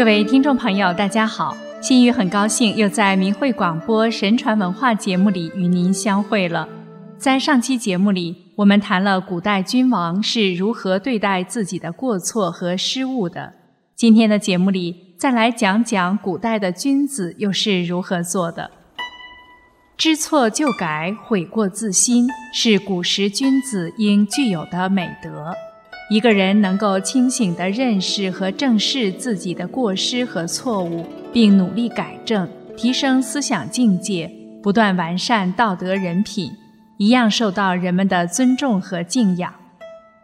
各位听众朋友，大家好！心雨很高兴又在明慧广播神传文化节目里与您相会了。在上期节目里，我们谈了古代君王是如何对待自己的过错和失误的。今天的节目里，再来讲讲古代的君子又是如何做的。知错就改，悔过自新，是古时君子应具有的美德。一个人能够清醒地认识和正视自己的过失和错误，并努力改正，提升思想境界，不断完善道德人品，一样受到人们的尊重和敬仰。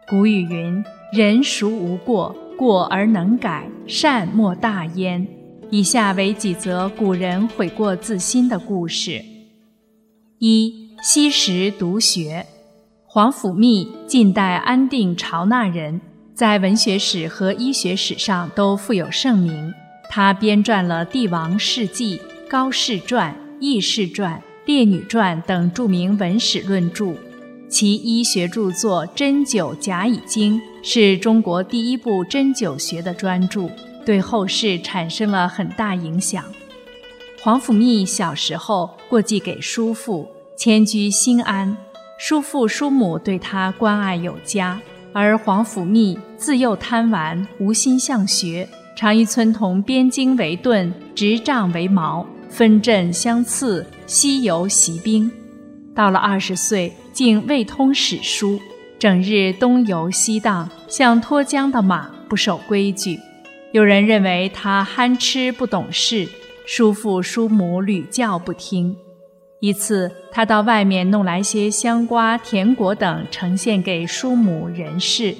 古语云：“人孰无过？过而能改，善莫大焉。”以下为几则古人悔过自新的故事：一、昔时读学。皇甫谧，晋代安定朝纳人，在文学史和医学史上都富有盛名。他编撰了《帝王世纪》《高士传》《异士传》《列女传》等著名文史论著，其医学著作《针灸甲乙经》是中国第一部针灸学的专著，对后世产生了很大影响。皇甫谧小时候过继给叔父，迁居新安。叔父叔母对他关爱有加，而皇甫谧自幼贪玩，无心向学，常以村童编经为盾，执杖为矛，分阵相刺，西游习兵。到了二十岁，竟未通史书，整日东游西荡，像脱缰的马，不守规矩。有人认为他憨痴不懂事，叔父叔母屡教不听。一次，他到外面弄来些香瓜、甜果等，呈现给叔母任氏。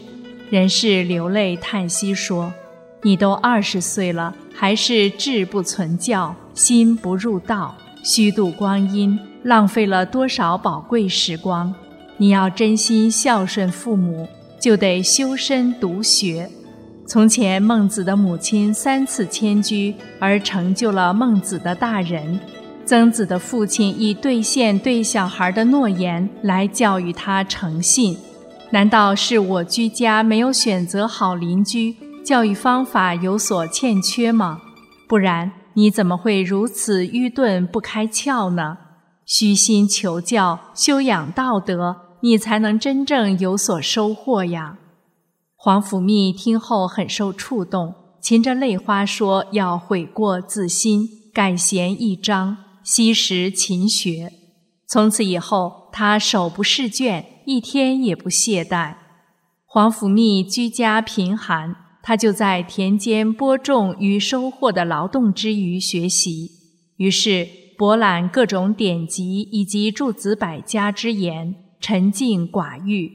任氏流泪叹息说：“你都二十岁了，还是志不存教，心不入道，虚度光阴，浪费了多少宝贵时光！你要真心孝顺父母，就得修身读学。从前孟子的母亲三次迁居，而成就了孟子的大人。”曾子的父亲以兑现对小孩的诺言来教育他诚信，难道是我居家没有选择好邻居，教育方法有所欠缺吗？不然你怎么会如此愚钝不开窍呢？虚心求教，修养道德，你才能真正有所收获呀！皇甫谧听后很受触动，噙着泪花说：“要悔过自新，改弦易张。”惜时勤学，从此以后，他手不释卷，一天也不懈怠。皇甫谧居家贫寒，他就在田间播种与收获的劳动之余学习，于是博览各种典籍以及诸子百家之言，沉静寡欲，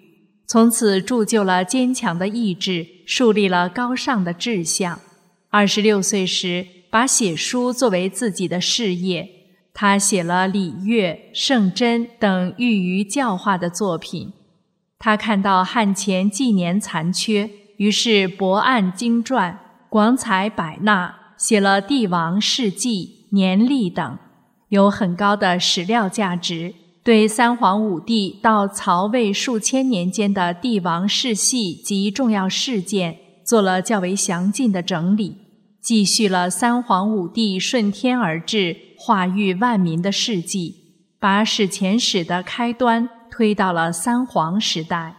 从此铸就了坚强的意志，树立了高尚的志向。二十六岁时，把写书作为自己的事业。他写了《礼乐》《圣真》等寓于教化的作品。他看到汉前纪年残缺，于是博案经传，广采百纳，写了《帝王世纪》《年历》等，有很高的史料价值。对三皇五帝到曹魏数千年间的帝王世系及重要事件，做了较为详尽的整理，记叙了三皇五帝顺天而治。化育万民的事迹，把史前史的开端推到了三皇时代。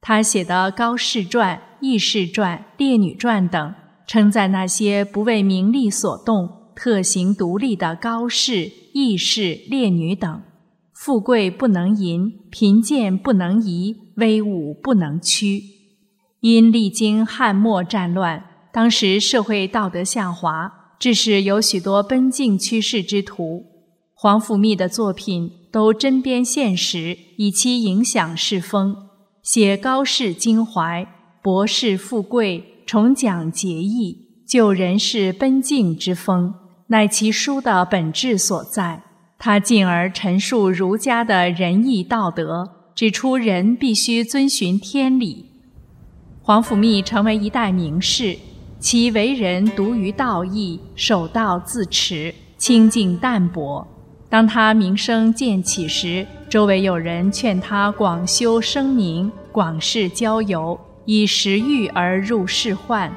他写的《高士传》《异士传》《列女传》等，称赞那些不为名利所动、特行独立的高士、异士、列女等。富贵不能淫，贫贱不能移，威武不能屈。因历经汉末战乱，当时社会道德下滑。致使有许多奔境趋势之徒，黄甫谧的作品都针砭现实，以其影响世风，写高士襟怀，博士富贵，重讲节义，救人世奔境之风，乃其书的本质所在。他进而陈述儒家的仁义道德，指出人必须遵循天理。黄甫谧成为一代名士。其为人独于道义，守道自持，清净淡泊。当他名声渐起时，周围有人劝他广修声名，广事交游，以食欲而入仕宦。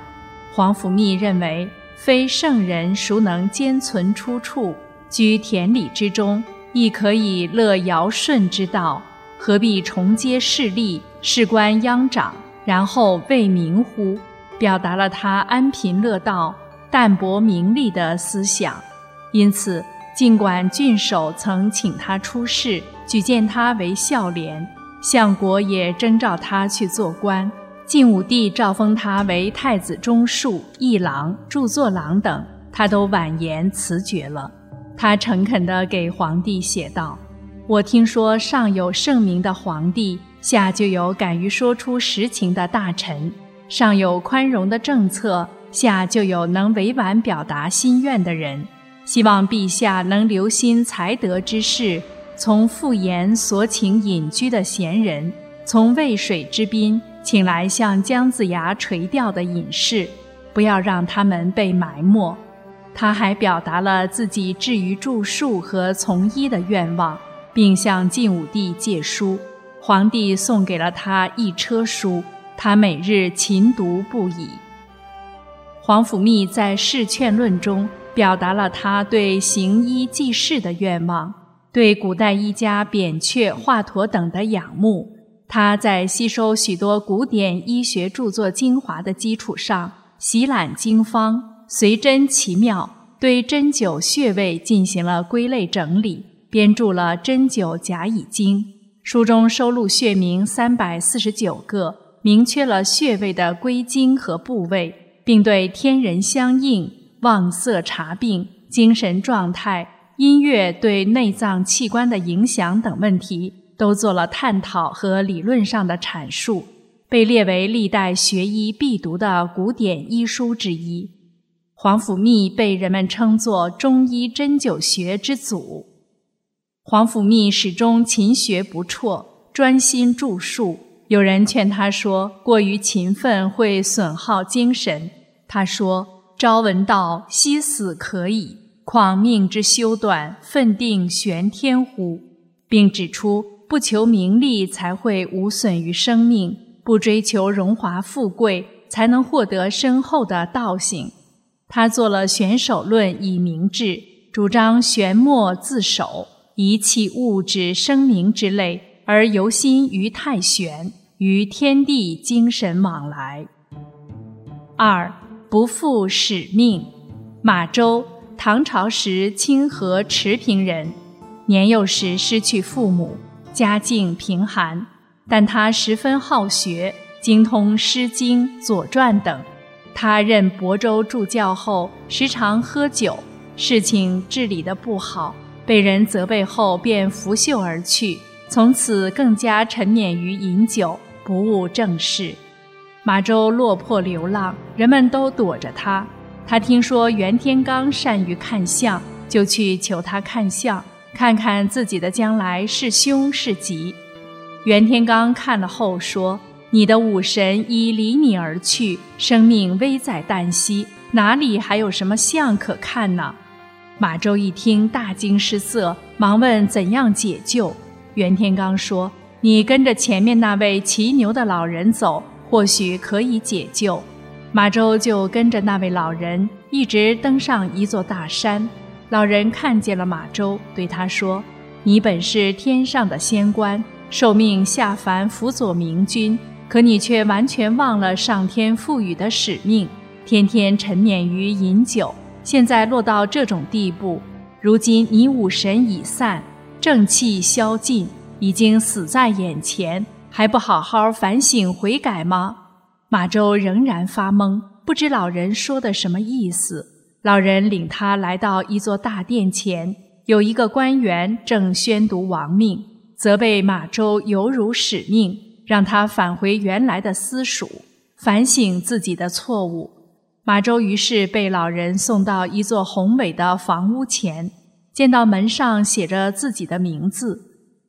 黄甫谧认为非圣人孰能兼存出处？居田里之中，亦可以乐尧舜之道，何必重接势力，事关央长，然后为民乎？表达了他安贫乐道、淡泊名利的思想。因此，尽管郡守曾请他出仕，举荐他为孝廉，相国也征召他去做官，晋武帝诏封他为太子中庶、议郎、著作郎等，他都婉言辞绝了。他诚恳地给皇帝写道：“我听说上有圣明的皇帝，下就有敢于说出实情的大臣；上有宽容的政策，下就有能委婉表达心愿的人。希望陛下能留心才德之士，从复言所请隐居的贤人，从渭水之滨请来像姜子牙垂钓的隐士，不要让他们被埋没。”他还表达了自己至于著述和从医的愿望，并向晋武帝借书。皇帝送给了他一车书，他每日勤读不已。皇甫谧在《释劝论》中表达了他对行医济世的愿望，对古代医家扁鹊、华佗等的仰慕。他在吸收许多古典医学著作精华的基础上，习览经方。随针奇妙，对针灸穴位进行了归类整理，编著了《针灸甲乙经》。书中收录穴名三百四十九个，明确了穴位的归经和部位，并对天人相应、望色察病、精神状态、音乐对内脏器官的影响等问题都做了探讨和理论上的阐述，被列为历代学医必读的古典医书之一。皇甫谧被人们称作中医针灸学之祖。皇甫谧始终勤学不辍，专心著述。有人劝他说：“过于勤奋会损耗精神。”他说：“朝闻道，夕死可矣，况命之修短，奋定玄天乎？”并指出，不求名利才会无损于生命，不追求荣华富贵才能获得深厚的道行。他做了《玄守论》以明志，主张玄默自守，遗弃物质生名之类，而游心于太玄，与天地精神往来。二不负使命。马周，唐朝时清河池平人，年幼时失去父母，家境贫寒，但他十分好学，精通《诗经》《左传》等。他任亳州助教后，时常喝酒，事情治理得不好，被人责备后便拂袖而去，从此更加沉湎于饮酒，不务正事。马周落魄流浪，人们都躲着他。他听说袁天罡善于看相，就去求他看相，看看自己的将来是凶是吉。袁天罡看了后说。你的武神已离你而去，生命危在旦夕，哪里还有什么相可看呢？马周一听，大惊失色，忙问怎样解救。袁天罡说：“你跟着前面那位骑牛的老人走，或许可以解救。”马周就跟着那位老人，一直登上一座大山。老人看见了马周，对他说：“你本是天上的仙官，受命下凡辅佐明君。”可你却完全忘了上天赋予的使命，天天沉湎于饮酒，现在落到这种地步。如今你武神已散，正气消尽，已经死在眼前，还不好好反省悔改吗？马周仍然发懵，不知老人说的什么意思。老人领他来到一座大殿前，有一个官员正宣读亡命，责备马周犹如使命。让他返回原来的私塾，反省自己的错误。马周于是被老人送到一座宏伟的房屋前，见到门上写着自己的名字。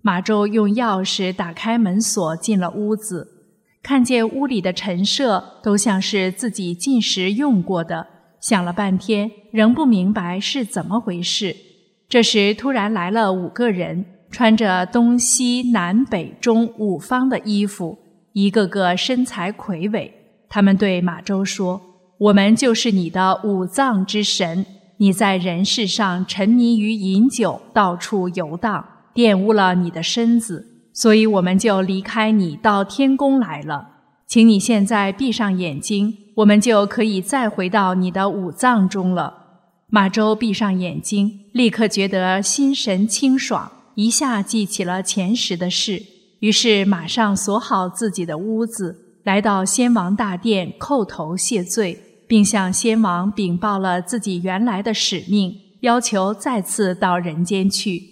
马周用钥匙打开门锁，进了屋子，看见屋里的陈设都像是自己进食用过的，想了半天，仍不明白是怎么回事。这时，突然来了五个人。穿着东西南北中五方的衣服，一个个身材魁伟。他们对马周说：“我们就是你的五脏之神。你在人世上沉迷于饮酒，到处游荡，玷污了你的身子，所以我们就离开你到天宫来了。请你现在闭上眼睛，我们就可以再回到你的五脏中了。马周闭上眼睛，立刻觉得心神清爽，一下记起了前时的事，于是马上锁好自己的屋子，来到先王大殿叩头谢罪。并向先王禀报了自己原来的使命，要求再次到人间去。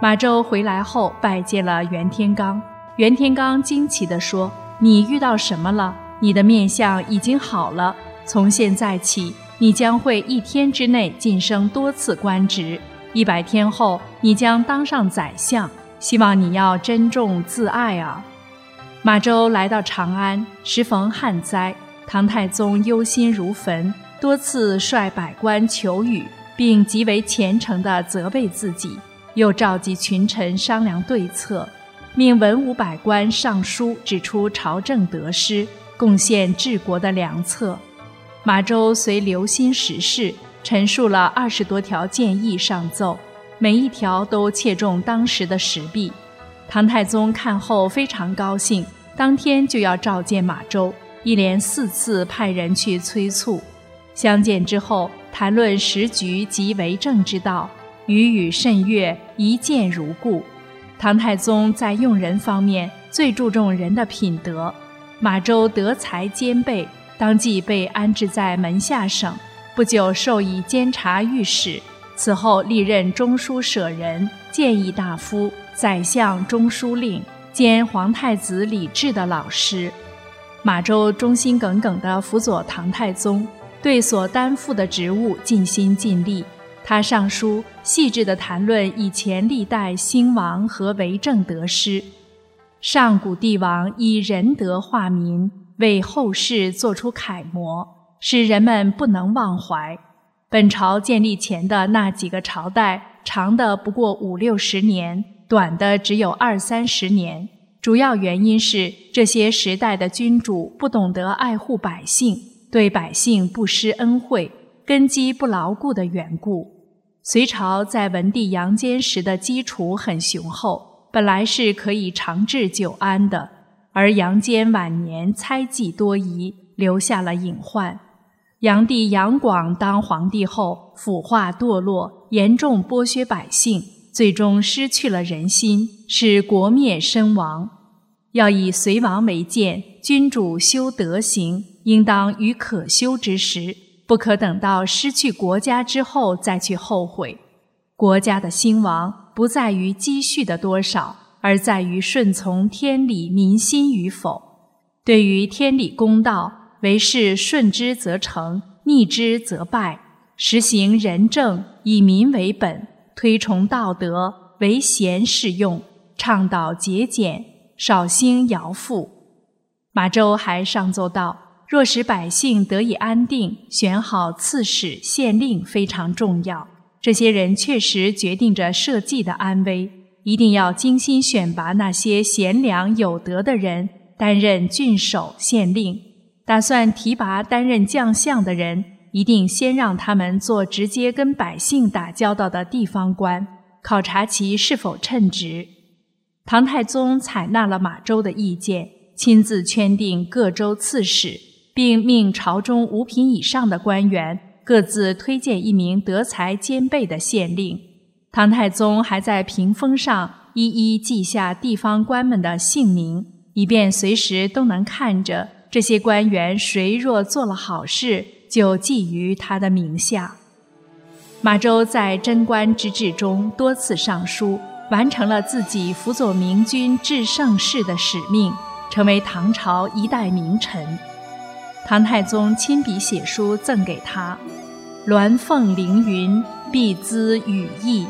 马周回来后拜见了袁天罡，袁天罡惊奇地说：“你遇到什么了？你的面相已经好了。从现在起，你将会一天之内晋升多次官职，一百天后你将当上宰相。希望你要珍重自爱啊！”马周来到长安，时逢旱灾。唐太宗忧心如焚，多次率百官求雨，并极为虔诚地责备自己，又召集群臣商量对策，命文武百官上书指出朝政得失，贡献治国的良策。马周随留心时事，陈述了二十多条建议上奏，每一条都切中当时的时弊。唐太宗看后非常高兴，当天就要召见马周。一连四次派人去催促，相见之后谈论时局及为政之道，语语甚悦，一见如故。唐太宗在用人方面最注重人的品德。马周德才兼备，当即被安置在门下省，不久授以监察御史，此后历任中书舍人、谏议大夫、宰相中书令兼皇太子李治的老师。马周忠心耿耿地辅佐唐太宗，对所担负的职务尽心尽力。他上书细致地谈论以前历代兴亡和为政得失。上古帝王以仁德化民，为后世做出楷模，使人们不能忘怀。本朝建立前的那几个朝代，长的不过五六十年，短的只有二三十年。主要原因是这些时代的君主不懂得爱护百姓，对百姓不施恩惠，根基不牢固的缘故。隋朝在文帝杨坚时的基础很雄厚，本来是可以长治久安的，而杨坚晚年猜忌多疑，留下了隐患。杨帝杨广当皇帝后，腐化堕落，严重剥削百姓。最终失去了人心，使国灭身亡。要以隋王为鉴，君主修德行，应当于可修之时，不可等到失去国家之后再去后悔。国家的兴亡不在于积蓄的多少，而在于顺从天理民心与否。对于天理公道，为是顺之则成，逆之则败。实行仁政，以民为本。推崇道德，为贤适用；倡导节俭，少兴徭赋。马周还上奏道：若使百姓得以安定，选好刺史、县令非常重要。这些人确实决定着社稷的安危，一定要精心选拔那些贤良有德的人担任郡守、县令。打算提拔担任将相的人。一定先让他们做直接跟百姓打交道的地方官，考察其是否称职。唐太宗采纳了马周的意见，亲自圈定各州刺史，并命朝中五品以上的官员各自推荐一名德才兼备的县令。唐太宗还在屏风上一一记下地方官们的姓名，以便随时都能看着这些官员谁若做了好事。就记于他的名下。马周在贞观之治中多次上书，完成了自己辅佐明君治盛世的使命，成为唐朝一代名臣。唐太宗亲笔写书赠给他：“鸾凤凌云，必资羽翼；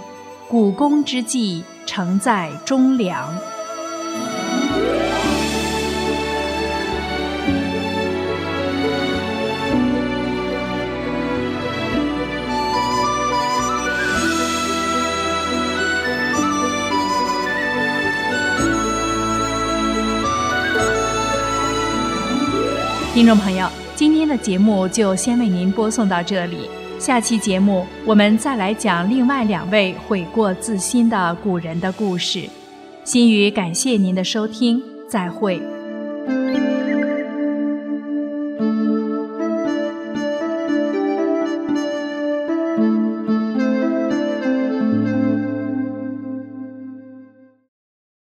古公之际，承载忠良。”听众朋友，今天的节目就先为您播送到这里，下期节目我们再来讲另外两位悔过自新的古人的故事。心语感谢您的收听，再会。